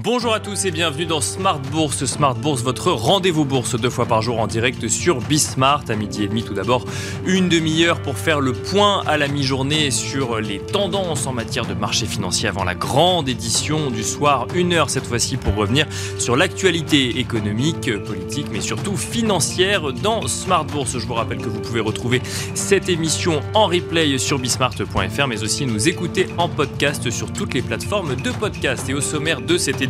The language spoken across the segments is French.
Bonjour à tous et bienvenue dans Smart Bourse. Smart Bourse, votre rendez-vous bourse deux fois par jour en direct sur Bismart à midi et demi. Tout d'abord, une demi-heure pour faire le point à la mi-journée sur les tendances en matière de marché financier avant la grande édition du soir. Une heure cette fois-ci pour revenir sur l'actualité économique, politique, mais surtout financière dans Smart Bourse. Je vous rappelle que vous pouvez retrouver cette émission en replay sur bismart.fr, mais aussi nous écouter en podcast sur toutes les plateformes de podcast. Et au sommaire de cette édition,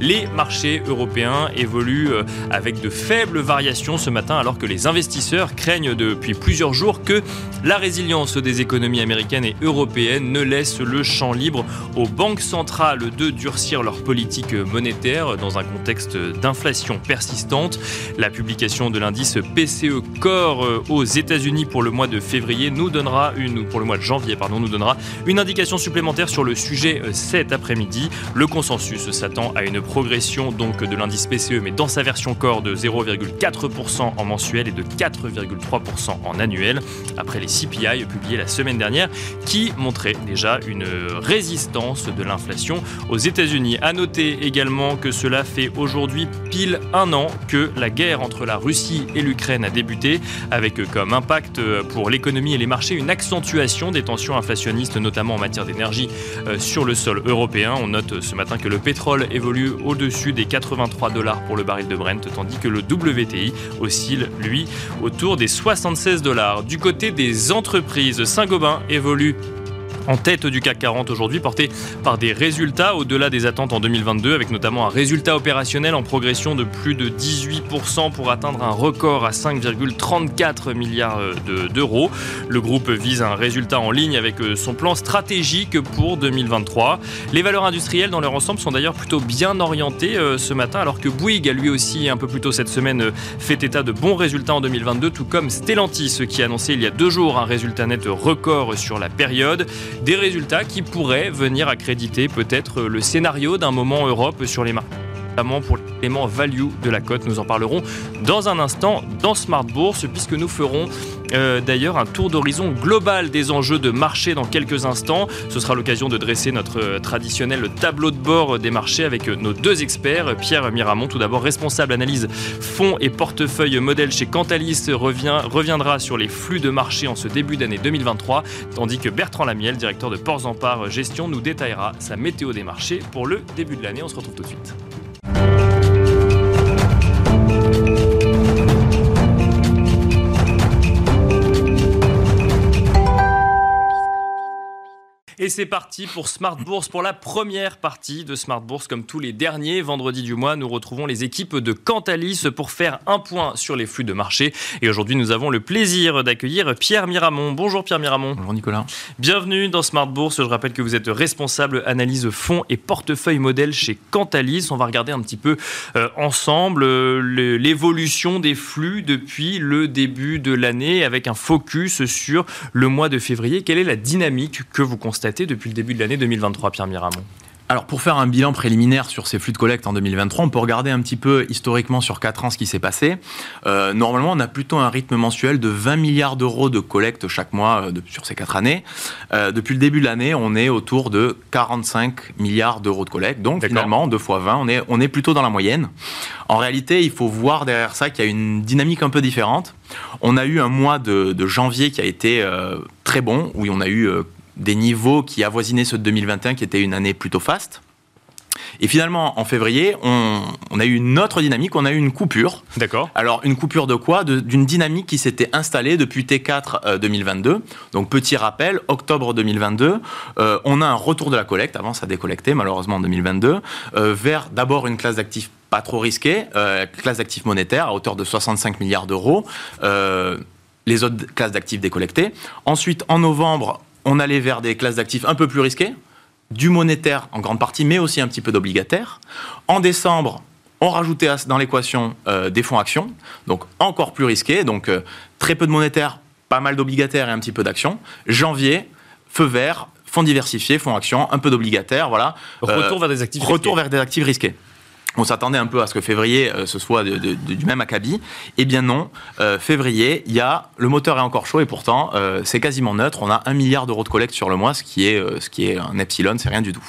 les marchés européens évoluent euh, avec de faibles variations ce matin alors que les investisseurs craignent depuis plusieurs jours que la résilience des économies américaines et européennes ne laisse le champ libre aux banques centrales de durcir leur politique monétaire dans un contexte d'inflation persistante. La publication de l'indice PCE Core euh, aux États-Unis pour le mois de février nous donnera une pour le mois de janvier pardon nous donnera une indication supplémentaire sur le sujet euh, cet après-midi. Le consensus s'attend à une progression donc de l'indice PCE, mais dans sa version corps de 0,4% en mensuel et de 4,3% en annuel, après les CPI publiés la semaine dernière, qui montraient déjà une résistance de l'inflation aux États-Unis. À noter également que cela fait aujourd'hui pile un an que la guerre entre la Russie et l'Ukraine a débuté, avec comme impact pour l'économie et les marchés une accentuation des tensions inflationnistes, notamment en matière d'énergie euh, sur le sol européen. On note ce matin que le pétrole évolue au-dessus des 83 dollars pour le baril de Brent, tandis que le WTI oscille, lui, autour des 76 dollars. Du côté des entreprises, Saint-Gobain évolue en tête du CAC 40 aujourd'hui, porté par des résultats au-delà des attentes en 2022, avec notamment un résultat opérationnel en progression de plus de 18% pour atteindre un record à 5,34 milliards d'euros. Le groupe vise un résultat en ligne avec euh, son plan stratégique pour 2023. Les valeurs industrielles dans leur ensemble sont d'ailleurs plutôt bien orientées euh, ce matin, alors que Bouygues a lui aussi un peu plus tôt cette semaine euh, fait état de bons résultats en 2022, tout comme Stellantis qui a annoncé il y a deux jours un résultat net record sur la période. Des résultats qui pourraient venir accréditer peut-être le scénario d'un moment Europe sur les marchés notamment pour l'élément value de la cote. Nous en parlerons dans un instant dans Smart Bourse, puisque nous ferons euh, d'ailleurs un tour d'horizon global des enjeux de marché dans quelques instants. Ce sera l'occasion de dresser notre euh, traditionnel tableau de bord des marchés avec euh, nos deux experts. Pierre Miramont, tout d'abord responsable analyse fonds et portefeuille modèle chez Cantalis, reviendra sur les flux de marché en ce début d'année 2023, tandis que Bertrand Lamiel, directeur de Ports en Part Gestion, nous détaillera sa météo des marchés pour le début de l'année. On se retrouve tout de suite. Et c'est parti pour Smart Bourse, pour la première partie de Smart Bourse. Comme tous les derniers vendredis du mois, nous retrouvons les équipes de Cantalis pour faire un point sur les flux de marché. Et aujourd'hui, nous avons le plaisir d'accueillir Pierre Miramont. Bonjour Pierre Miramont. Bonjour Nicolas. Bienvenue dans Smart Bourse. Je rappelle que vous êtes responsable analyse fonds et portefeuille modèle chez Cantalis. On va regarder un petit peu euh, ensemble euh, l'évolution des flux depuis le début de l'année avec un focus sur le mois de février. Quelle est la dynamique que vous constatez depuis le début de l'année 2023, Pierre Miramont alors pour faire un bilan préliminaire sur ces flux de collecte en 2023, on peut regarder un petit peu historiquement sur 4 ans ce qui s'est passé. Euh, normalement, on a plutôt un rythme mensuel de 20 milliards d'euros de collecte chaque mois euh, sur ces 4 années. Euh, depuis le début de l'année, on est autour de 45 milliards d'euros de collecte. Donc finalement, 2 fois 20, on est, on est plutôt dans la moyenne. En réalité, il faut voir derrière ça qu'il y a une dynamique un peu différente. On a eu un mois de, de janvier qui a été très bon, où on a eu des niveaux qui avoisinaient ceux de 2021, qui était une année plutôt faste. Et finalement, en février, on, a eu une autre dynamique, on a eu une coupure. D'accord. Alors, une coupure de quoi? D'une dynamique qui s'était installée depuis T4 2022. Euh, Donc, petit rappel, octobre 2022, euh, on a un retour de la collecte, avant ça décollectait malheureusement en 2022, euh, vers d'abord une classe d'actifs pas trop risquée, classe d'actifs monétaires à hauteur de 65 milliards d'euros. les autres classes d'actifs décollectées. Ensuite, en novembre, on allait vers des classes d'actifs un peu plus risquées, du monétaire en grande partie, mais aussi un petit peu d'obligataire. En décembre, on rajoutait dans l'équation euh, des fonds actions, donc encore plus risqués, donc euh, très peu de monétaire, pas mal d'obligataires et un petit peu d'actions. Janvier, feu vert, fonds diversifiés, fonds actions, un peu d'obligataire, voilà. Retour vers des actifs Retour vers des actifs risqués on s'attendait un peu à ce que février euh, ce soit du même acabit. Eh bien non, euh, février, il y a le moteur est encore chaud et pourtant euh, c'est quasiment neutre. On a un milliard d'euros de collecte sur le mois, ce qui est ce qui est un epsilon, c'est rien du tout.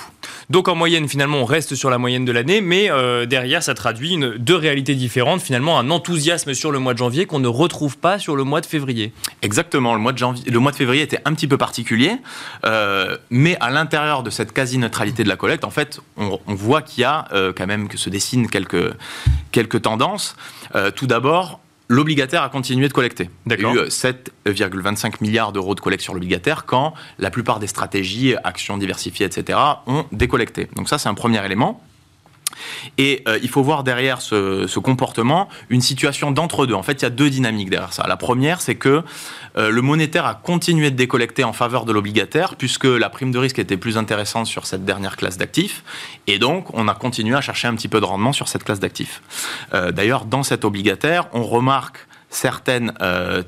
Donc en moyenne, finalement, on reste sur la moyenne de l'année, mais euh, derrière, ça traduit deux réalités différentes. Finalement, un enthousiasme sur le mois de janvier qu'on ne retrouve pas sur le mois de février. Exactement. Le mois de, janvier, le mois de février était un petit peu particulier, euh, mais à l'intérieur de cette quasi-neutralité de la collecte, en fait, on, voit qu'il y a euh, quand même que se dessinent quelques, quelques tendances. tout d'abord, l'obligataire a continué de collecter. Il y a eu 7,25 milliards d'euros de collecte sur l'obligataire quand la plupart des stratégies, actions diversifiées, etc., ont décollecté. Donc ça, c'est un premier élément. Et euh, il faut voir derrière ce, comportement une situation d'entre-deux. En fait, il y a deux dynamiques derrière ça. La première, c'est que euh, le monétaire a continué de décollecter en faveur de l'obligataire, puisque la prime de risque était plus intéressante sur cette dernière classe d'actifs. Et donc, on a continué à chercher un petit peu de rendement sur cette classe d'actifs. Euh, d'ailleurs, dans cet obligataire, on remarque certaines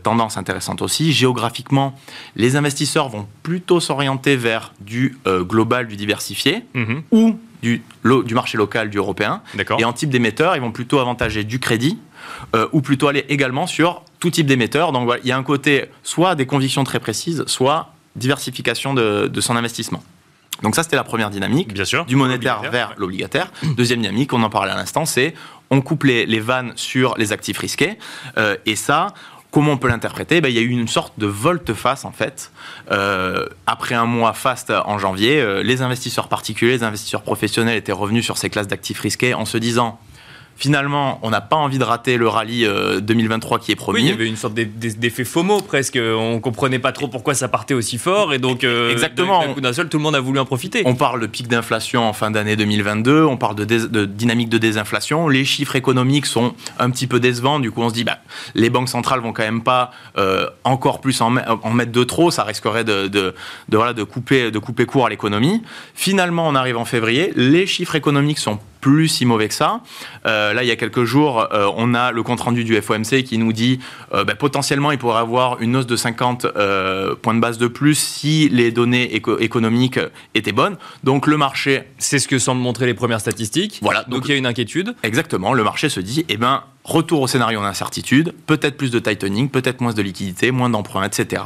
tendances intéressantes aussi. Géographiquement, les investisseurs vont plutôt s'orienter vers du global, du diversifié, mm-hmm. ou du, du marché local, du européen. Et en type d'émetteur, ils vont plutôt avantager du crédit euh, ou plutôt aller également sur tout type d'émetteur. Donc voilà, il y a un côté soit des convictions très précises, soit diversification de, son investissement. Donc ça, c'était la première dynamique, Bien sûr, du monétaire vers l'obligataire. Deuxième dynamique, on en parlait à l'instant, c'est on coupe les, vannes sur les actifs risqués. Euh, et ça, Comment on peut l'interpréter? Ben, Il y a eu une sorte de volte-face, en fait. Euh, après un mois fast en janvier, euh, les investisseurs particuliers, les investisseurs professionnels étaient revenus sur ces classes d'actifs risqués en se disant finalement, on n'a pas envie de rater le rallye 2023 euh, qui est promis. Oui, il y avait une sorte d'effet FOMO presque. On comprenait pas trop pourquoi ça partait aussi fort et donc euh, exactement. D'un seul, tout le monde a voulu en profiter. On parle de pic d'inflation en fin d'année 2022. On parle de, dynamique de désinflation. Les chiffres économiques sont un petit peu décevants. Du coup, on se dit, bah, les banques centrales vont quand même pas euh, encore plus en, mettre de trop. Ça risquerait de, de, voilà, de couper, de couper court à l'économie. Finalement, on arrive en février. Les chiffres économiques sont plus si mauvais que ça. Euh, là, il y a quelques jours, euh, on a le compte-rendu du FOMC qui nous dit euh, bah, potentiellement il pourrait avoir une hausse de 50 points de base de plus si les données économiques étaient bonnes. Donc le marché... C'est ce que semblent montrer les premières statistiques. Voilà. Donc, il y a une inquiétude. Exactement. Le marché se dit, eh ben, retour au scénario d'incertitude, peut-être plus de tightening, peut-être moins de liquidité, moins d'emprunts, etc.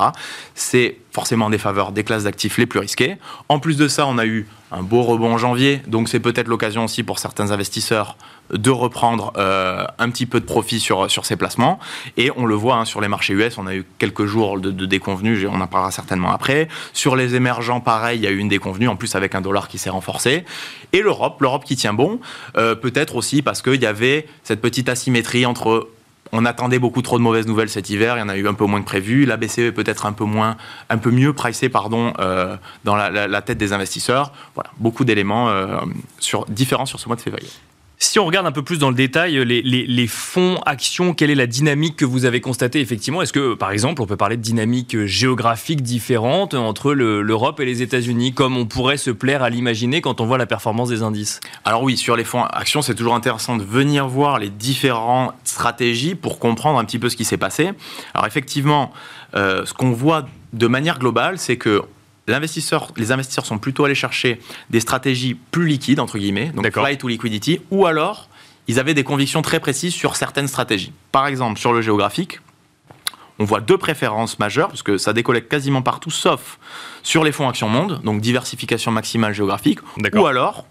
C'est forcément en défaveur des classes d'actifs les plus risquées. En plus de ça, on a eu un beau rebond en janvier, donc c'est peut-être l'occasion aussi pour certains investisseurs de reprendre euh, un petit peu de profit sur, ces placements. Et on le voit hein, sur les marchés US, on a eu quelques jours de, de déconvenus, on en parlera certainement après. Sur les émergents, pareil, il y a eu une déconvenue, en plus avec un dollar qui s'est renforcé. Et l'Europe, l'Europe qui tient bon, euh, peut-être aussi parce qu'il y avait cette petite asymétrie entre on attendait beaucoup trop de mauvaises nouvelles cet hiver, il y en a eu un peu moins que prévu. La BCE est peut-être un peu moins, un peu mieux pricée, pardon, euh, dans la, tête des investisseurs. Voilà, beaucoup d'éléments euh, sur, différents sur ce mois de février. Si on regarde un peu plus dans le détail, les, fonds, actions, quelle est la dynamique que vous avez constatée effectivement? Est-ce que, par exemple, on peut parler de dynamique géographique différente entre l'Europe et les États-Unis, comme on pourrait se plaire à l'imaginer quand on voit la performance des indices? Alors oui, sur les fonds actions, c'est toujours intéressant de venir voir les différentes stratégies pour comprendre un petit peu ce qui s'est passé. Alors effectivement, euh, ce qu'on voit de manière globale, c'est que les investisseurs sont plutôt allés chercher des stratégies plus liquides, entre guillemets, donc flight to liquidity, ou alors ils avaient des convictions très précises sur certaines stratégies. Par exemple, sur le géographique, on voit deux préférences majeures, parce que ça décollecte quasiment partout, sauf sur les fonds Action Monde, donc diversification maximale géographique, ou alors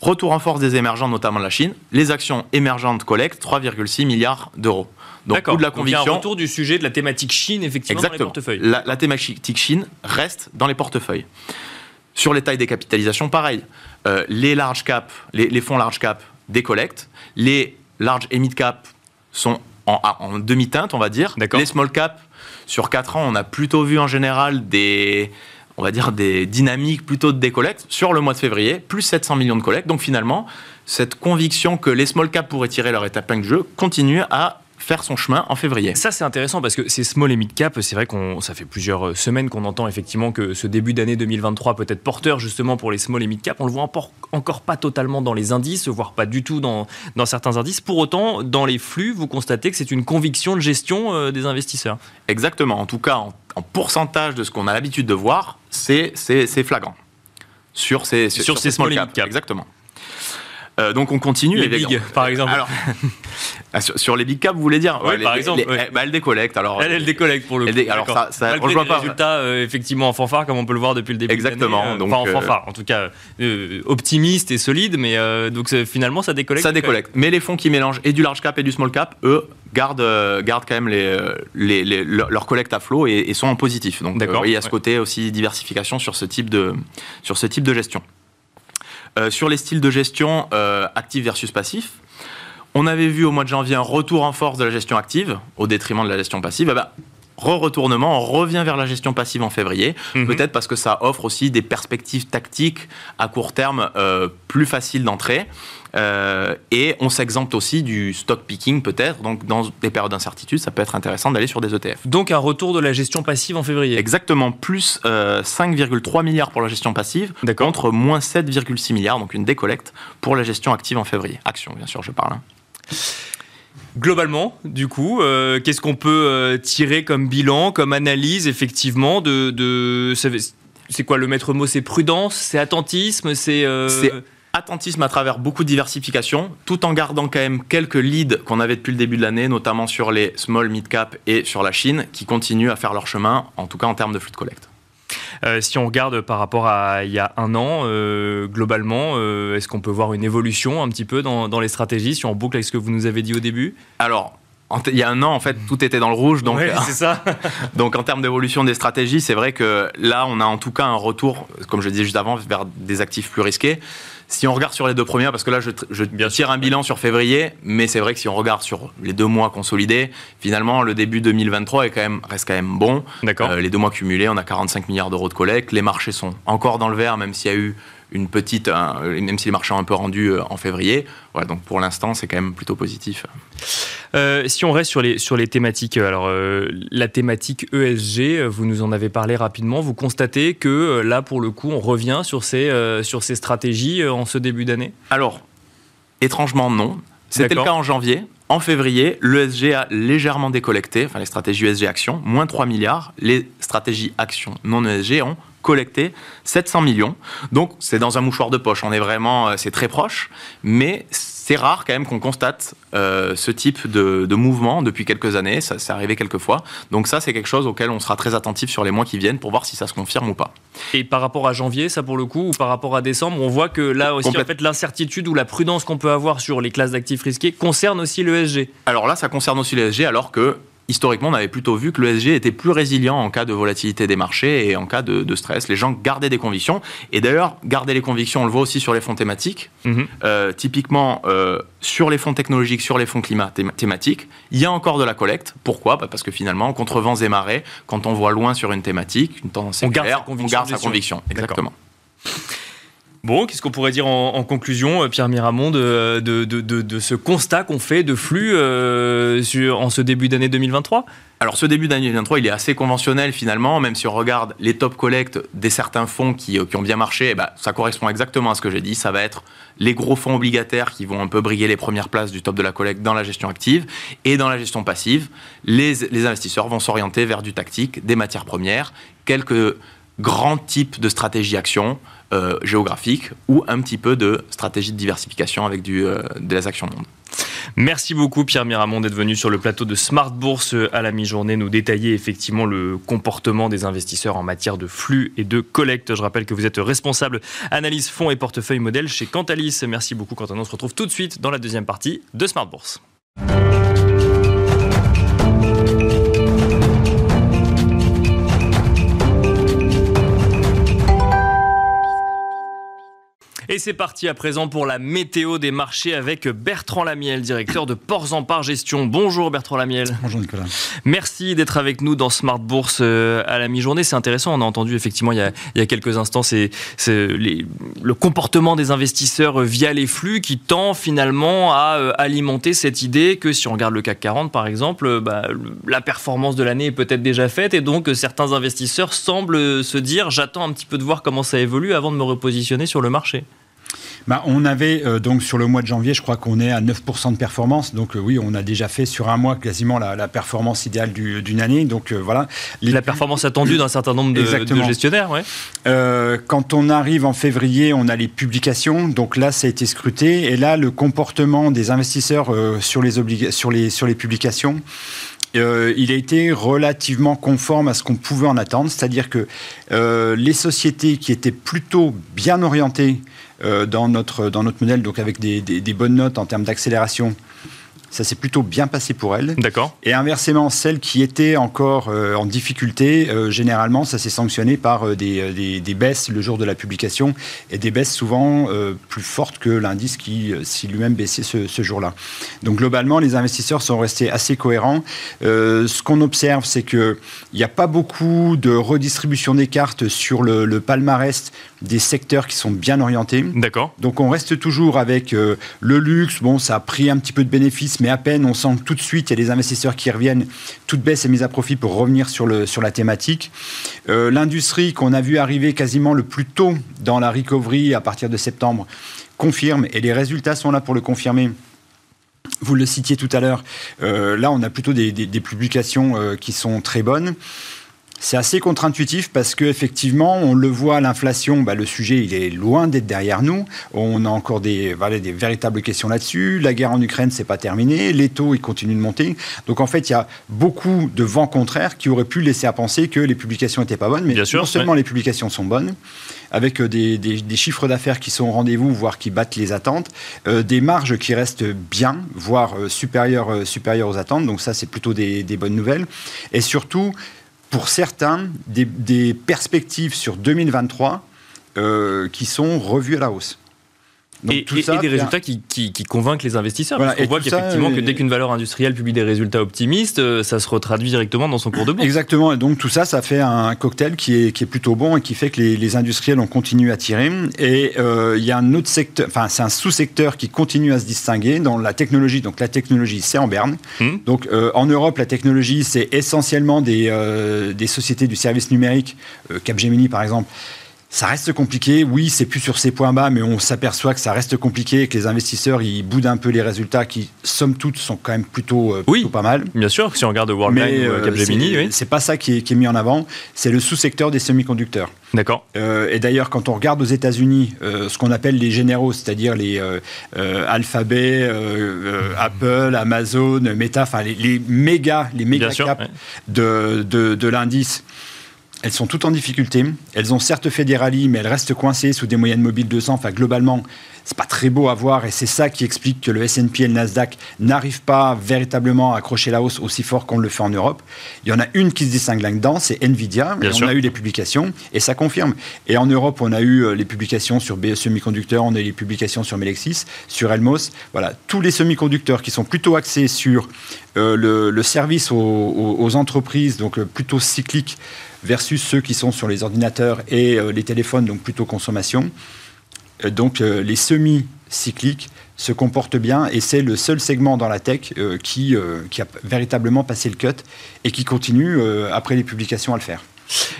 retour en force des émergents, notamment la Chine. Les actions émergentes collectent 3,6 milliards d'euros. Donc, de la conviction. il y a un retour du sujet de la thématique Chine, effectivement, dans les portefeuilles. La, la thématique Chine reste dans les portefeuilles. Sur les tailles des capitalisations, pareil. Euh, les large cap, les, fonds large cap décollectent. Les large et mid cap sont en, en demi-teinte, on va dire. Les small cap, sur 4 ans, on a plutôt vu en général des, on va dire des dynamiques plutôt de décollecte. Sur le mois de février, plus 700 millions de collectes. Donc finalement, cette conviction que les small cap pourraient tirer leur étape de jeu continue à faire son chemin en février. Ça, c'est intéressant parce que ces small et mid cap, c'est vrai qu'on, ça fait plusieurs euh, semaines qu'on entend effectivement que ce début d'année 2023 peut être porteur justement pour les small et mid cap. On le voit encore pas totalement dans les indices, voire pas du tout dans, dans certains indices. Pour autant, dans les flux, vous constatez que c'est une conviction de gestion euh, des investisseurs. Exactement. En tout cas, en, pourcentage de ce qu'on a l'habitude de voir, c'est, c'est, flagrant. Sur ces, sur, ces small, et mid cap. Exactement. Euh, donc on continue. Les big, par exemple. Alors, ah, sur, les big caps, vous voulez dire Oui, par exemple. bah, elle décollecte. Alors, elle, elle décollecte pour le coup. alors ça, ça Malgré les pas. résultats euh, effectivement en fanfare, comme on peut le voir depuis le début. Exactement. Euh, donc, enfin, en fanfare, en tout cas optimiste et solide, mais donc finalement ça décollecte. Ça décollecte. Mais les fonds qui mélangent et du large cap et du small cap, eux, gardent, gardent quand même les, les, leur collecte à flot et, sont en positif. Donc vous voyez à ce côté aussi diversification sur ce type de, sur ce type de gestion. Euh, sur les styles de gestion euh, actif versus passif, on avait vu au mois de janvier un retour en force de la gestion active au détriment de la gestion passive. Eh ben, re-retournement, on revient vers la gestion passive en février, mhm. peut-être parce que ça offre aussi des perspectives tactiques à court terme euh, plus faciles d'entrée. Euh, et on s'exempte aussi du stock picking peut-être, donc dans des périodes d'incertitude, ça peut être intéressant d'aller sur des ETF. Donc un retour de la gestion passive en février Exactement, plus 5,3 euh, milliards pour la gestion passive, contre moins 7,6 milliards, donc une décollecte pour la gestion active en février. Action, bien sûr, je parle. Globalement, du coup, euh, qu'est-ce qu'on peut euh, tirer comme bilan, comme analyse, effectivement, de... de c'est quoi le maître mot? C'est prudence, c'est attentisme, c'est... Euh, c'est attentisme à travers beaucoup de diversification, tout en gardant quand même quelques leads qu'on avait depuis le début de l'année, notamment sur les small, mid cap et sur la Chine, qui continuent à faire leur chemin, en tout cas en termes de flux de collecte. Euh, si on regarde par rapport à il y a un an, euh, globalement, euh, est-ce qu'on peut voir une évolution un petit peu dans, les stratégies si on boucle avec ce que vous nous avez dit au début? Alors, il y a un an, en fait, tout était dans le rouge. Donc, c'est ça. donc, en termes d'évolution des stratégies, c'est vrai que là, on a en tout cas un retour, comme je le disais juste avant, vers des actifs plus risqués. Si on regarde sur les deux premières, parce que là, je, je tire un bilan sur février, mais c'est vrai que si on regarde sur les deux mois consolidés, finalement, le début 2023 est quand même, reste quand même bon. D'accord. Euh, les deux mois cumulés, on a 45 milliards d'euros de collecte. Les marchés sont encore dans le vert, même s'il y a eu une petite, même si les marchés ont un peu rendu euh, en février. Voilà, donc pour l'instant, c'est quand même plutôt positif. Euh, si on reste sur les, sur les thématiques, alors euh, la thématique ESG, vous nous en avez parlé rapidement. Vous constatez que là, pour le coup, on revient sur ces, sur ces stratégies en ce début d'année? Alors, étrangement, non. C'était le cas en janvier. En février, l'ESG a légèrement décollecté, enfin les stratégies ESG actions, moins 3 milliards. Les stratégies actions non ESG ont collecté 700 millions. Donc c'est dans un mouchoir de poche, on est vraiment, euh, c'est très proche, mais c'est rare quand même qu'on constate euh, ce type de, mouvement depuis quelques années, ça c'est arrivé quelques fois. Donc ça c'est quelque chose auquel on sera très attentif sur les mois qui viennent pour voir si ça se confirme ou pas. Et par rapport à janvier, ça pour le coup, ou par rapport à décembre, on voit que là aussi en fait l'incertitude ou la prudence qu'on peut avoir sur les classes d'actifs risqués concerne aussi l'ESG. Alors là ça concerne aussi l'ESG alors que historiquement, on avait plutôt vu que l'ESG était plus résilient en cas de volatilité des marchés et en cas de, stress. Les gens gardaient des convictions. Et d'ailleurs, garder les convictions, on le voit aussi sur les fonds thématiques. Mhm. Euh, typiquement, euh, sur les fonds technologiques, sur les fonds climat thématiques, il y a encore de la collecte. Pourquoi? Bah, Parce que finalement, contre vents et marées, quand on voit loin sur une thématique, une tendance on garde on garde sa conviction. Exactement. Bon, qu'est-ce qu'on pourrait dire en, conclusion, euh, Pierre Miramont, de, ce constat qu'on fait de flux euh, en ce début d'année 2023 alors ce début d'année 2023, il est assez conventionnel finalement, même si on regarde les top collects des certains fonds qui, euh, ont bien marché, eh ben, ça correspond exactement à ce que j'ai dit. Ça va être les gros fonds obligataires qui vont un peu briguer les premières places du top de la collecte dans la gestion active et dans la gestion passive. Les, les investisseurs vont s'orienter vers du tactique, des matières premières, quelques grands types de stratégies actions, euh, géographique ou un petit peu de stratégie de diversification avec du, euh, des actions monde. Merci beaucoup Pierre Miramont d'être venu sur le plateau de Smart Bourse à la mi-journée nous détailler effectivement le comportement des investisseurs en matière de flux et de collecte. Je rappelle que vous êtes responsable analyse fonds et portefeuille modèle chez Cantalis. Merci beaucoup Quentin. On se retrouve tout de suite dans la deuxième partie de Smart Bourse. Et c'est parti à présent pour la météo des marchés avec Bertrand Lamiel, directeur de Ports en Part Gestion. Bonjour Bertrand Lamiel. Bonjour Nicolas. Merci d'être avec nous dans Smart Bourse euh, à la mi-journée. C'est intéressant, on a entendu effectivement il y a, quelques instants c'est, le comportement des investisseurs via les flux qui tend finalement à euh, alimenter cette idée que si on regarde le CAC 40 par exemple, euh, bah, la performance de l'année est peut-être déjà faite et donc certains investisseurs semblent se dire j'attends un petit peu de voir comment ça évolue avant de me repositionner sur le marché. Bah, On avait euh, donc sur le mois de janvier, je crois qu'on est à 9% de performance. Donc oui, on a déjà fait sur un mois quasiment la, performance idéale d'une année. Donc voilà. La performance attendue d'un certain nombre de, gestionnaires, ouais. quand on arrive en février, on a les publications. Donc là, ça a été scruté. Et là, le comportement des investisseurs sur, les sur, les, sur les publications, euh, il a été relativement conforme à ce qu'on pouvait en attendre, c'est-à-dire que euh, les sociétés qui étaient plutôt bien orientées euh, dans, notre, dans notre modèle, donc avec des bonnes notes en termes d'accélération, ça s'est plutôt bien passé pour elle. D'accord. Et inversement, celles qui étaient encore euh, en difficulté, euh, généralement, ça s'est sanctionné par euh, des, des, baisses le jour de la publication et des baisses souvent plus fortes que l'indice qui, si lui-même baissait ce, ce jour-là. Donc globalement, les investisseurs sont restés assez cohérents. ce qu'on observe, c'est qu'il n'y a pas beaucoup de redistribution des cartes sur le, le palmarès des secteurs qui sont bien orientés. D'accord. Donc on reste toujours avec le luxe. Bon, ça a pris un petit peu de bénéfices, mais à peine on sent que tout de suite il y a des investisseurs qui reviennent, toute baisse est mise à profit pour revenir sur, le, sur la thématique. Euh, l'industrie qu'on a vu arriver quasiment le plus tôt dans la recovery à partir de septembre confirme, et les résultats sont là pour le confirmer. Vous le citiez tout à l'heure, euh, là on a plutôt des, publications euh, qui sont très bonnes. C'est assez contre-intuitif parce qu'effectivement, on le voit, l'inflation, bah, le sujet, il est loin d'être derrière nous. On a encore des, des véritables questions là-dessus. La guerre en Ukraine, c'est pas terminé. Les taux, ils continuent de monter. Donc en fait, il y a beaucoup de vents contraires qui auraient pu laisser à penser que les publications n'étaient pas bonnes. Mais Bien non seulement les publications sont bonnes, avec euh, des, chiffres d'affaires qui sont au rendez-vous, voire qui battent les attentes, euh, des marges qui restent bien, voire euh, supérieures, aux attentes. Donc ça, c'est plutôt des, des bonnes nouvelles. Et surtout, pour certains, des, perspectives sur 2023 euh, qui sont revues à la hausse et, des résultats qui, convainquent les investisseurs. on voit qu'effectivement, que dès qu'une valeur industrielle publie des résultats optimistes, euh, ça se retraduit directement dans son cours de bourse. Exactement. Et donc tout ça, ça fait un cocktail qui est, qui est plutôt bon et qui fait que les, industriels ont continué à tirer. Et euh, il y a un autre secteur, enfin c'est un sous-secteur qui continue à se distinguer dans la technologie. Donc la technologie, c'est en berne. Hmm. Donc euh, en Europe, la technologie, c'est essentiellement des, des sociétés du service numérique, Capgemini par exemple ça reste compliqué. Oui, c'est plus sur ces points bas, mais on s'aperçoit que ça reste compliqué et que les investisseurs ils boudent un peu les résultats qui, somme toute, sont quand même plutôt, euh, pas mal. Bien sûr, si on regarde Worldline ou euh, Capgemini, oui. c'est pas ça qui est, mis en avant. C'est le sous-secteur des semi-conducteurs. D'accord. Euh, et d'ailleurs, quand on regarde aux États-Unis, ce qu'on appelle les généraux, c'est-à-dire les Alphabet, Apple, Amazon, Meta, enfin les, méga, les méga caps de, de, de l'indice elles sont toutes en difficulté. Elles ont certes fait des rallyes, mais elles restent coincées sous des moyennes mobiles 200. Enfin, globalement, c'est pas très beau à voir et c'est ça qui explique que le S&P et le Nasdaq n'arrivent pas véritablement à accrocher la hausse aussi fort qu'on le fait en Europe. Il y en a une qui se distingue là-dedans, c'est Nvidia. on a eu les publications et ça confirme. Et en Europe, on a eu euh, les publications sur BE Semiconducteurs, on a eu les publications sur Melexis, sur Elmos. Voilà, tous les semi-conducteurs qui sont plutôt axés sur euh, le, service aux, entreprises, donc euh, plutôt cycliques versus ceux qui sont sur les ordinateurs et euh, les téléphones, donc plutôt consommation. Euh, donc euh, les semi-cycliques se comportent bien et c'est le seul segment dans la tech qui, qui a véritablement passé le cut et qui continue après les publications à le faire.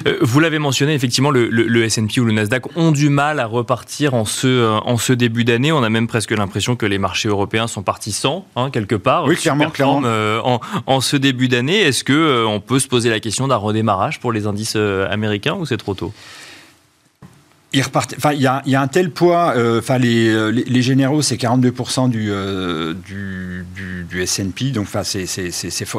Euh, vous l'avez mentionné, effectivement, le, le, S&P ou le Nasdaq ont du mal à repartir en ce, euh, en ce début d'année. On a même presque l'impression que les marchés européens sont partis sans, hein, quelque part. Oui, clairement, clairement. Euh, en, en, ce début d'année, est-ce que on peut se poser la question d'un redémarrage pour les indices américains ou c'est trop tôt? Il Enfin, il y a, y a, un tel poids. Enfin, les, les, généraux, c'est 42% du, du, du, du S&P. Donc, enfin, c'est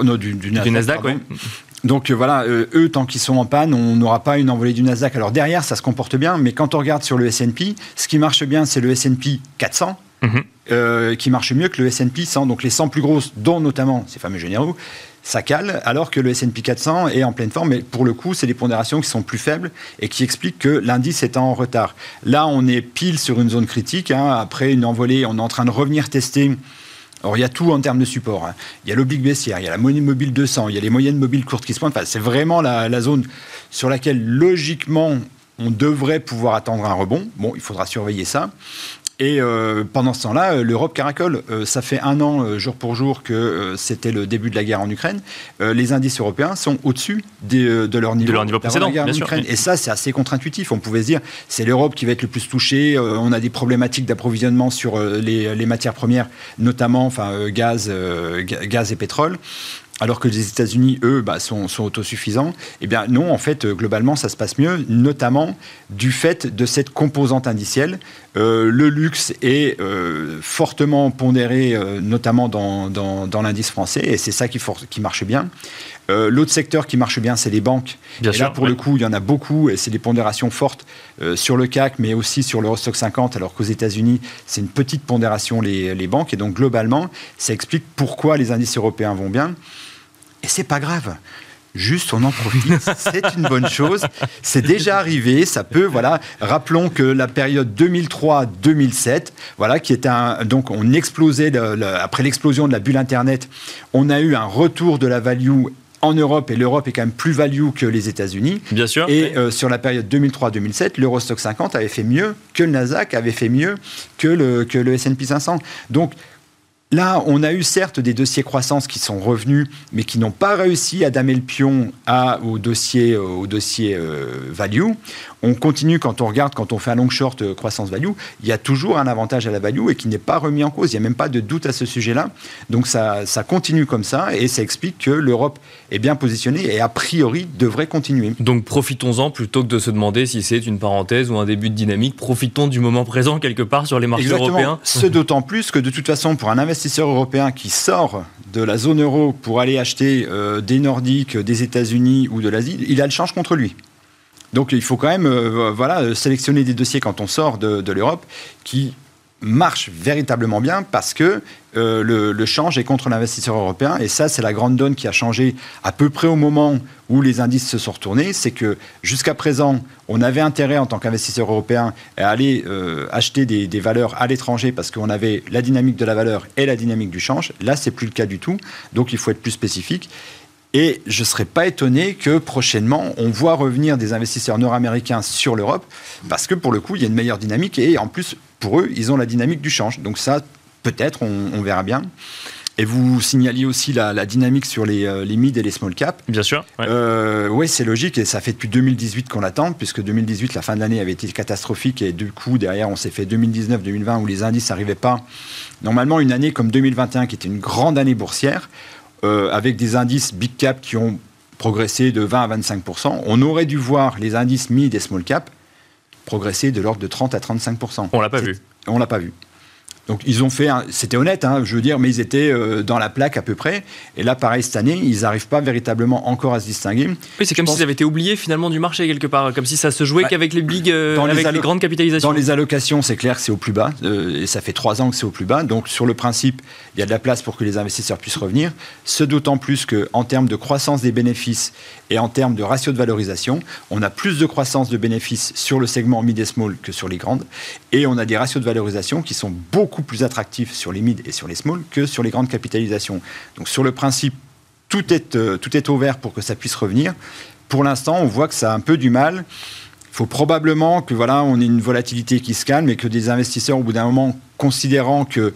non, du, du, Nasdaq. Du Nasdaq oui. Donc euh, voilà, euh, eux, tant qu'ils sont en panne, on n'aura pas une envolée du Nasdaq. Alors derrière, ça se comporte bien, mais quand on regarde sur le S&P, ce qui marche bien, c'est le S&P 400, mhm. euh, qui marche mieux que le S&P 100. Donc les 100 plus grosses, dont notamment ces fameux généraux, ça cale, alors que le S&P 400 est en pleine forme. Mais pour le coup, c'est des pondérations qui sont plus faibles et qui expliquent que l'indice est en retard. Là, on est pile sur une zone critique. Hein. Après une envolée, on est en train de revenir tester alors il y a tout en termes de support. Hein. Il y a l'oblique baissière, il y a la monnaie mobile 200, il y a les moyennes mobiles courtes qui se pointent. Enfin, c'est vraiment la, zone sur laquelle logiquement on devrait pouvoir attendre un rebond. Bon, il faudra surveiller ça. Et euh, pendant ce temps-là, euh, l'Europe caracole. Euh, ça fait un an, jour pour jour, que c'était le début de la guerre en Ukraine. les indices européens sont au-dessus de leur niveau, de leur niveau précédent. bien sûr, Et ça, c'est assez contre-intuitif. On pouvait se dire, c'est l'Europe qui va être le plus touchée. on a des problématiques d'approvisionnement sur les, les, matières premières, notamment enfin, gaz, gaz et pétrole alors que les États-Unis, eux, bah, sont, autosuffisants, eh bien non, en fait, globalement, ça se passe mieux, notamment du fait de cette composante indicielle. Euh, le luxe est euh, fortement pondéré, euh, notamment dans, l'indice français, et c'est ça qui, qui, marche bien. L'autre secteur qui marche bien, c'est les banques. Bien et là, pour le coup, il y en a beaucoup, et c'est des pondérations fortes sur le CAC, mais aussi sur l'Eurostock 50, alors qu'aux États-Unis, c'est une petite pondération, les, les banques. Et donc, globalement, ça explique pourquoi les indices européens vont bien. Et c'est pas grave. Juste, on en profite. c'est une bonne chose. C'est déjà arrivé. Ça peut, voilà. Rappelons que la période 2003-2007, voilà, qui était un, donc on explosait après l'explosion de la bulle Internet, on a eu un retour de la value en Europe, et l'Europe est quand même plus value que les États-Unis. Bien sûr. Et euh, sur la période 2003-2007, l'Eurostock 50 avait fait mieux que le Nasdaq, avait fait mieux que le, que le S&P 500. Donc, Là, on a eu certes des dossiers croissance qui sont revenus, mais qui n'ont pas réussi à damer le pion à, au dossier, au dossier euh, value. On continue, quand on regarde, quand on fait un long short euh, croissance value, il y a toujours un avantage à la value et qui n'est pas remis en cause. Il n'y a même pas de doute à ce sujet-là. Donc ça, ça continue comme ça et ça explique que l'Europe est bien positionnée et a priori devrait continuer. Donc profitons-en plutôt que de se demander si c'est une parenthèse ou un début de dynamique. Profitons du moment présent quelque part sur les marchés européens. Ce d'autant plus que de toute façon, pour un investisseur, investisseur européen qui sort de la zone euro pour aller acheter euh, des Nordiques, des États-Unis ou de l'Asie, il a le change contre lui. Donc il faut quand même euh, voilà, sélectionner des dossiers quand on sort de, de l'Europe qui marche véritablement bien parce que euh, le, change est contre l'investisseur européen. Et ça, c'est la grande donne qui a changé à peu près au moment où les indices se sont retournés. C'est que jusqu'à présent, on avait intérêt en tant qu'investisseur européen à aller euh, acheter des, des, valeurs à l'étranger parce qu'on avait la dynamique de la valeur et la dynamique du change. Là, c'est plus le cas du tout. Donc, il faut être plus spécifique. Et je ne serais pas étonné que prochainement, on voit revenir des investisseurs nord-américains sur l'Europe, parce que pour le coup, il y a une meilleure dynamique, et en plus, pour eux, ils ont la dynamique du change. Donc ça, peut-être, on, verra bien. Et vous signaliez aussi la, dynamique sur les, euh, les, mid et les small caps. Bien sûr. Oui, euh, c'est logique et ça fait depuis 2018 qu'on l'attend, puisque 2018, la fin de l'année avait été catastrophique et du coup, derrière, on s'est fait 2019-2020 où les indices n'arrivaient pas. Normalement, une année comme 2021, qui était une grande année boursière, euh, avec des indices big cap qui ont progressé de 20 à 25% On aurait dû voir les indices mid et small cap progresser de l'ordre de 30 à 35 On l'a pas vu. On l'a pas vu. Donc ils ont fait, c'était honnête, hein, je veux dire, mais ils étaient euh, dans la plaque à peu près. Et là, pareil, cette année, ils n'arrivent pas véritablement encore à se distinguer. Oui, c'est comme s'ils avaient été oubliés finalement du marché quelque part, comme si ça se jouait qu'avec les big, euh, avec les, grandes capitalisations. Dans les allocations, c'est clair c'est au plus bas, euh, et ça fait trois ans que c'est au plus bas. Donc sur le principe, il y a de la place pour que les investisseurs puissent revenir. Ce d'autant plus qu'en termes de croissance des bénéfices et en termes de ratio de valorisation, on a plus de croissance de bénéfices sur le segment mid et small que sur les grandes, et on a des ratios de valorisation qui sont beaucoup plus attractifs sur les mid et sur les small que sur les grandes capitalisations. Donc sur le principe, tout est, euh, tout est ouvert pour que ça puisse revenir. Pour l'instant, on voit que ça a un peu du mal. Il faut probablement que voilà, on ait une volatilité qui se calme et que des investisseurs, au bout d'un moment, considérant que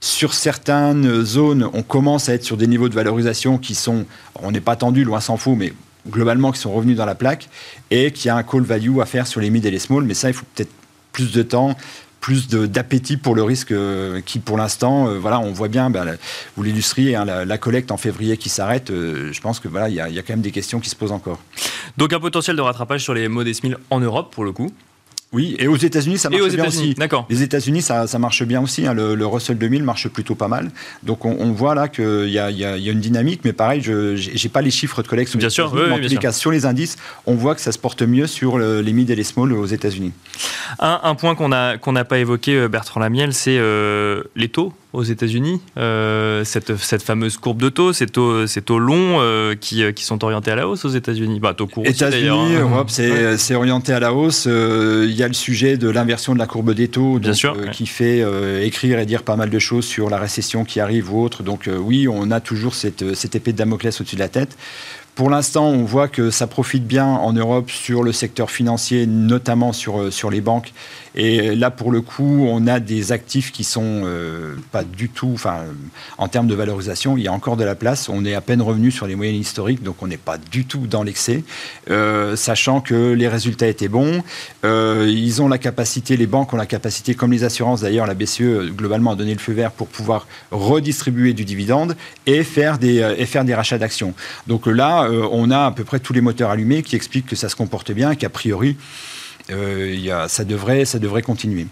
sur certaines zones, on commence à être sur des niveaux de valorisation qui sont, on n'est pas tendu, loin s'en faut, mais globalement qui sont revenus dans la plaque, et qu'il y a un call value à faire sur les mid et les small, mais ça, il faut peut-être plus de temps, plus d'appétit pour le risque euh, qui, pour l'instant, euh, voilà, on voit bien, bah, vous l'illustriez, hein, la, collecte en février qui s'arrête, euh, je pense que voilà, il y, a quand même des questions qui se posent encore. Donc un potentiel de rattrapage sur les modestes en Europe, pour le coup oui, et aux États-Unis, ça marche bien aussi. D'accord. Les États-Unis, ça, marche bien aussi. Hein. Le, Russell 2000 marche plutôt pas mal. Donc on, voit là qu'il y, a, une dynamique, mais pareil, je n'ai pas les chiffres de collecte. Bien sûr, en tous les cas, sur les indices, on voit que ça se porte mieux sur les mid et les small aux États-Unis. Un, point qu'on n'a qu'on pas évoqué, euh, Bertrand Lamiel, c'est euh, les taux aux États-Unis, euh, cette, cette, fameuse courbe de taux, ces taux, ces taux longs euh, qui, euh, qui, sont orientés à la hausse aux États-Unis. Bah, États-Unis, hein. Europe, c'est orienté à la hausse. Il y a le sujet de l'inversion de la courbe des taux, Bien sûr, qui fait écrire et dire pas mal de choses sur la récession qui arrive ou autre. Donc oui, on a toujours cette, cette épée de Damoclès au-dessus de la tête. Pour l'instant, on voit que ça profite bien en Europe sur le secteur financier, notamment sur, euh, sur les banques. Et là, pour le coup, on a des actifs qui sont euh, pas du tout, enfin, en termes de valorisation, il y a encore de la place. On est à peine revenu sur les moyennes historiques, donc on n'est pas du tout dans l'excès, euh, sachant que les résultats étaient bons. ils ont la capacité, les banques ont la capacité, comme les assurances d'ailleurs, la BCE globalement a donné le feu vert pour pouvoir redistribuer du dividende et faire des, et faire des rachats d'actions. Donc là, euh, on a à peu près tous les moteurs allumés qui expliquent que ça se comporte bien qu'a priori, euh, ça devrait continuer.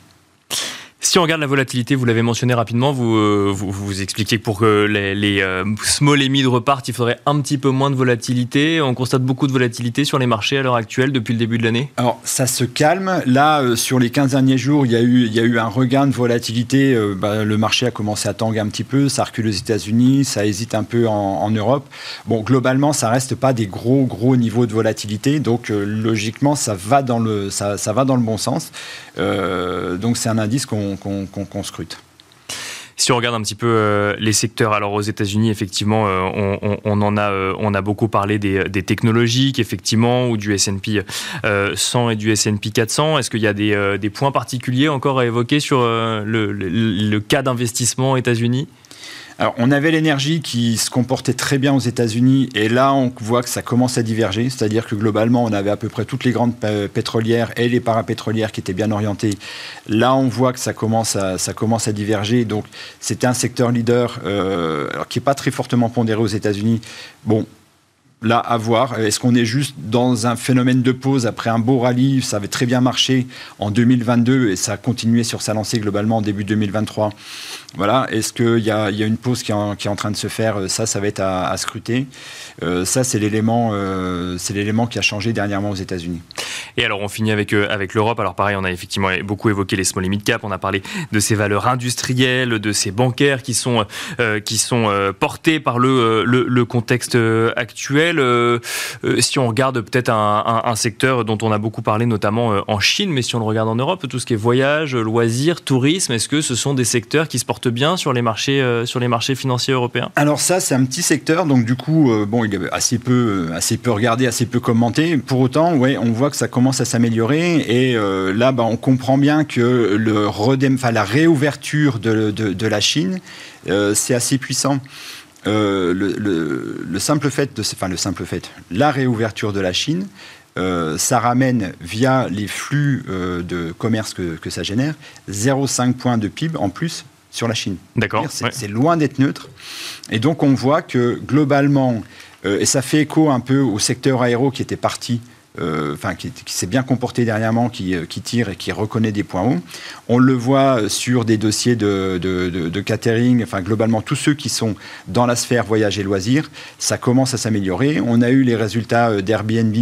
Si on regarde la volatilité, vous l'avez mentionné rapidement, vous, euh, vous, expliquez que pour que les, euh, small et mid repartent, il faudrait un petit peu moins de volatilité. On constate beaucoup de volatilité sur les marchés à l'heure actuelle depuis le début de l'année Alors, ça se calme. Là, euh, sur les 15 derniers jours, il y a eu, il y a eu un regain de volatilité. Bah, le marché a commencé à tanguer un petit peu. Ça recule aux États-Unis, ça hésite un peu en, Europe. Bon, globalement, ça reste pas des gros, gros niveaux de volatilité. Donc, logiquement, ça va, dans le, ça, ça va dans le bon sens. donc, c'est un indice qu'on qu'on scrute. Si on regarde un petit peu euh, les secteurs, alors aux États-Unis, effectivement, euh, on, en a, euh, on a beaucoup parlé des, technologiques, effectivement, ou du S&P 100 et du S&P 400. Est-ce qu'il y a des, points particuliers encore à évoquer sur le cas d'investissement aux États-Unis? Alors, on avait l'énergie qui se comportait très bien aux États-Unis, et là, on voit que ça commence à diverger. C'est-à-dire que globalement, on avait à peu près toutes les grandes pétrolières et les parapétrolières qui étaient bien orientées. Là, on voit que ça commence à, ça à diverger. Donc, c'était un secteur leader euh, qui n'est pas très fortement pondéré aux États-Unis. Bon, là, à voir. Est-ce qu'on est juste dans un phénomène de pause après un beau rallye? Ça avait très bien marché en 2022 et ça a continué sur sa lancée globalement en début 2023. Voilà, est-ce qu'il y, a, une pause qui est, en, train de se faire? Ça, ça va être à, scruter. Euh, ça, c'est l'élément, euh, c'est l'élément qui a changé dernièrement aux États-Unis. Et alors, on finit avec, euh, l'Europe. Alors, pareil, on a effectivement beaucoup évoqué les small mid cap. On a parlé de ces valeurs industrielles, de ces bancaires qui sont, qui sont portés par le, contexte actuel. Si on regarde peut-être un, secteur dont on a beaucoup parlé, notamment en Chine, mais si on le regarde en Europe, tout ce qui est voyage, loisirs, tourisme, est-ce que ce sont des secteurs qui se portent bien sur les marchés, euh, sur les marchés financiers européens? Alors ça, c'est un petit secteur, donc du coup, euh, bon, il est assez peu, euh, assez peu regardé, assez peu commenté. Pour autant, ouais, on voit que ça commence à s'améliorer et là, bah, on comprend bien que la réouverture de, la Chine, c'est assez puissant. Le, le, simple fait de, enfin le simple fait, la réouverture de la Chine, ça ramène via les flux de commerce que, que ça génère 0,5 points de PIB en plus sur la Chine. D'accord. C'est loin d'être neutre. Et donc on voit que globalement, euh, et ça fait écho un peu au secteur aéro qui était parti euh, enfin, qui, s'est bien comporté dernièrement, euh, qui, tire et qui reconnaît des points hauts. On le voit sur des dossiers de, catering, enfin, globalement, tous ceux qui sont dans la sphère voyage et loisirs, ça commence à s'améliorer. On a eu les résultats euh, d'Airbnb,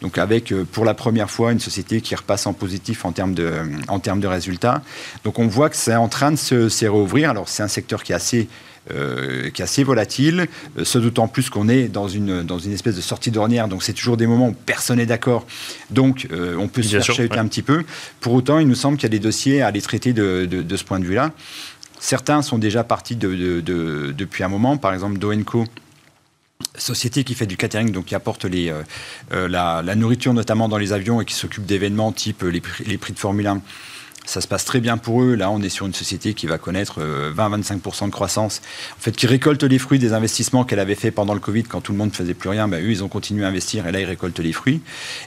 donc avec pour la première fois une société qui repasse en positif en termes de, en termes de résultats. Donc on voit que c'est en train de se, se réouvrir. Alors c'est un secteur qui est assez euh, qui est assez volatile, euh, ce d'autant plus qu'on est dans une, dans une espèce de sortie d'ornière, donc c'est toujours des moments où personne n'est d'accord, donc euh, on peut se faire un petit peu. Pour autant, il nous semble qu'il y a des dossiers à les traiter de, de, ce point de vue-là. Certains sont déjà partis de, depuis un moment, par exemple Doenco, société qui fait du catering, donc qui apporte les, la, la, nourriture notamment dans les avions et qui s'occupe d'événements type les, les prix de Formule 1 ça se passe très bien pour eux. Là, on est sur une société qui va connaître 20-25% euh, de croissance, en fait, qui récolte les fruits des investissements qu'elle avait fait pendant le Covid, quand tout le monde ne faisait plus rien. Ben, eux, ils ont continué à investir et là, ils récoltent les fruits.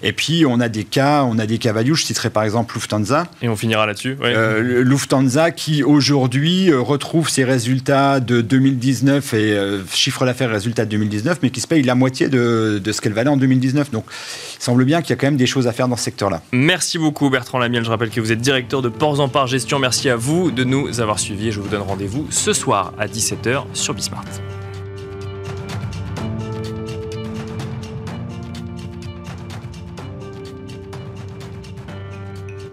Et puis, on a des cas, on a des cas value. Je citerai par exemple Lufthansa. Et on finira là-dessus. Euh, Lufthansa qui aujourd'hui euh, retrouve ses résultats de 2019 et chiffre d'affaires résultats de 2019, mais qui se paye la moitié de, de ce qu'elle valait en 2019. Donc, il semble bien qu'il y a quand même des choses à faire dans ce secteur-là. Merci beaucoup, Bertrand Lamiel. Je rappelle que vous êtes directeur de Ports en Part Gestion. Merci à vous de nous avoir suivis et je vous donne rendez-vous ce soir à 17h sur Bismart.